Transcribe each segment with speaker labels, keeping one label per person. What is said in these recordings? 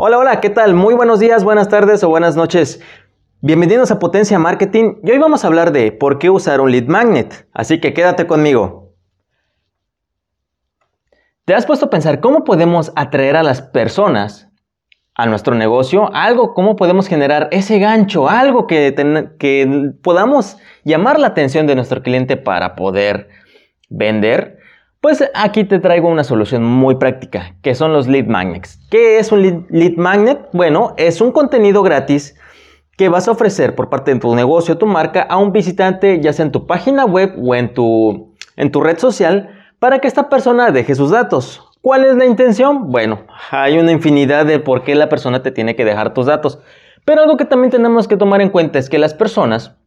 Speaker 1: Hola, hola, ¿qué tal? Muy buenos días, buenas tardes o buenas noches. Bienvenidos a Potencia Marketing y hoy vamos a hablar de por qué usar un lead magnet, así que quédate conmigo. ¿Te has puesto a pensar cómo podemos atraer a las personas a nuestro negocio? Algo, cómo podemos generar ese gancho, algo que, que podamos llamar la atención de nuestro cliente para poder vender. Pues aquí te traigo una solución muy práctica, que son los lead magnets. ¿Qué es un lead, magnet? Bueno, es un contenido gratis que vas a ofrecer por parte de tu negocio, tu marca, a un visitante, ya sea en tu página web o en tu, en tu red social, para que esta persona deje sus datos. ¿Cuál es la intención? Bueno, hay una infinidad de por qué la persona te tiene que dejar tus datos. Pero algo que también tenemos que tomar en cuenta es que las personas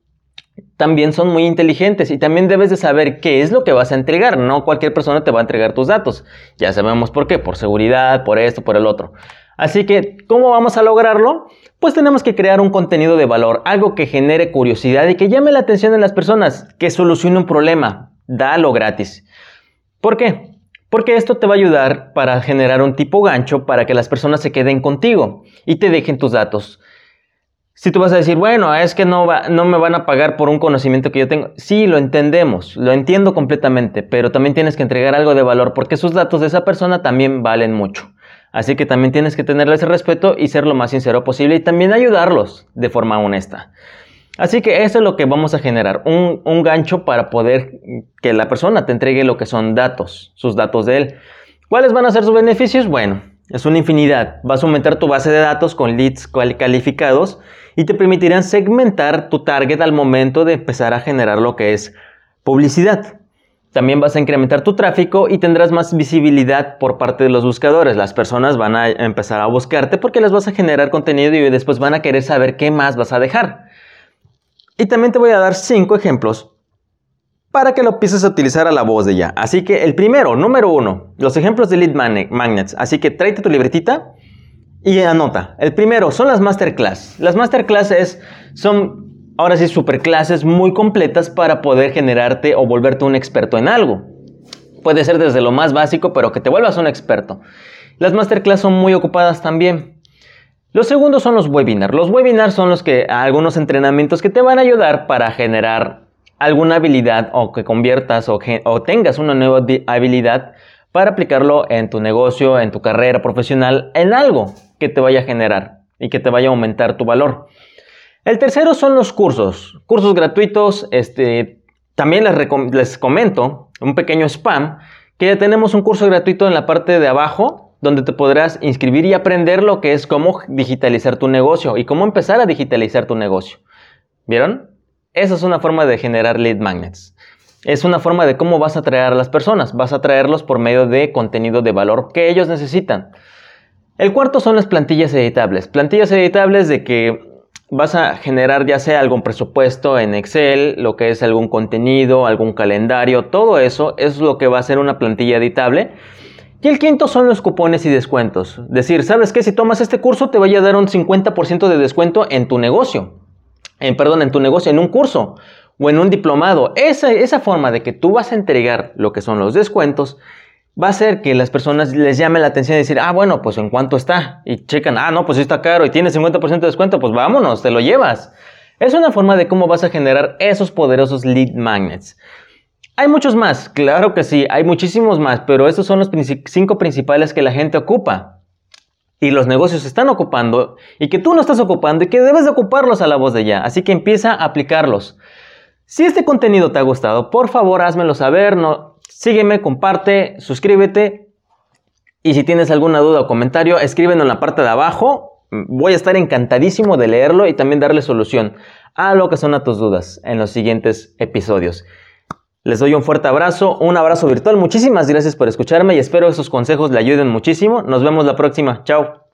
Speaker 1: también son muy inteligentes y también debes de saber qué es lo que vas a entregar. No cualquier persona te va a entregar tus datos. Ya sabemos por qué, por seguridad, por esto, por el otro. Así que, ¿cómo vamos a lograrlo? Pues tenemos que crear un contenido de valor, algo que genere curiosidad y que llame la atención de las personas, que solucione un problema. Dalo gratis. ¿Por qué? Porque esto te va a ayudar para generar un tipo gancho para que las personas se queden contigo y te dejen tus datos. Si tú vas a decir, bueno, es que no, va, no me van a pagar por un conocimiento que yo tengo. Sí, lo entendemos, lo entiendo completamente, pero también tienes que entregar algo de valor porque sus datos de esa persona también valen mucho. Así que también tienes que tenerle ese respeto y ser lo más sincero posible y también ayudarlos de forma honesta. Así que eso es lo que vamos a generar, un, un gancho para poder que la persona te entregue lo que son datos, sus datos de él. ¿Cuáles van a ser sus beneficios? Bueno, es una infinidad. Vas a aumentar tu base de datos con leads calificados y te permitirán segmentar tu target al momento de empezar a generar lo que es publicidad. También vas a incrementar tu tráfico y tendrás más visibilidad por parte de los buscadores. Las personas van a empezar a buscarte porque les vas a generar contenido y después van a querer saber qué más vas a dejar. Y también te voy a dar cinco ejemplos para que lo empieces a utilizar a la voz de ya. Así que el primero, número uno, los ejemplos de lead magnets. Así que tráete tu libretita y anota. El primero son las masterclass. Las masterclasses son, ahora sí, superclases muy completas para poder generarte o volverte un experto en algo. Puede ser desde lo más básico, pero que te vuelvas un experto. Las masterclass son muy ocupadas también. Los segundos son los webinars. Los webinars son los que algunos entrenamientos que te van a ayudar para generar alguna habilidad o que conviertas o, tengas una nueva habilidad para aplicarlo en tu negocio, en tu carrera profesional, en algo que te vaya a generar y que te vaya a aumentar tu valor. El tercero son los cursos, cursos gratuitos. Este, también les, les comento un pequeño spam que ya tenemos un curso gratuito en la parte de abajo donde te podrás inscribir y aprender lo que es cómo digitalizar tu negocio y cómo empezar a digitalizar tu negocio. ¿Vieron? Esa es una forma de generar lead magnets. Es una forma de cómo vas a atraer a las personas. Vas a atraerlos por medio de contenido de valor que ellos necesitan. El cuarto son las plantillas editables. Plantillas editables de que vas a generar ya sea algún presupuesto en Excel, lo que es algún contenido, algún calendario, todo eso es lo que va a ser una plantilla editable. Y el quinto son los cupones y descuentos. Decir, ¿sabes qué? Si tomas este curso te vaya a dar un 50% de descuento en tu negocio en, perdón, en tu negocio, en un curso o en un diplomado. Esa, esa forma de que tú vas a entregar lo que son los descuentos va a hacer que las personas les llame la atención y decir, ah, bueno, pues en cuánto está. Y checan, ah, no, pues está caro y tiene 50% de descuento, pues vámonos, te lo llevas. Es una forma de cómo vas a generar esos poderosos lead magnets. Hay muchos más, claro que sí, hay muchísimos más, pero esos son los cinco principales que la gente ocupa y los negocios están ocupando y que tú no estás ocupando y que debes de ocuparlos a la voz de ya. Así que empieza a aplicarlos. Si este contenido te ha gustado, por favor házmelo saber, no, sígueme, comparte, suscríbete y si tienes alguna duda o comentario, escríbelo en la parte de abajo. Voy a estar encantadísimo de leerlo y también darle solución a lo que son a tus dudas en los siguientes episodios. Les doy un fuerte abrazo, un abrazo virtual. Muchísimas gracias por escucharme y espero esos consejos le ayuden muchísimo. Nos vemos la próxima. Chao.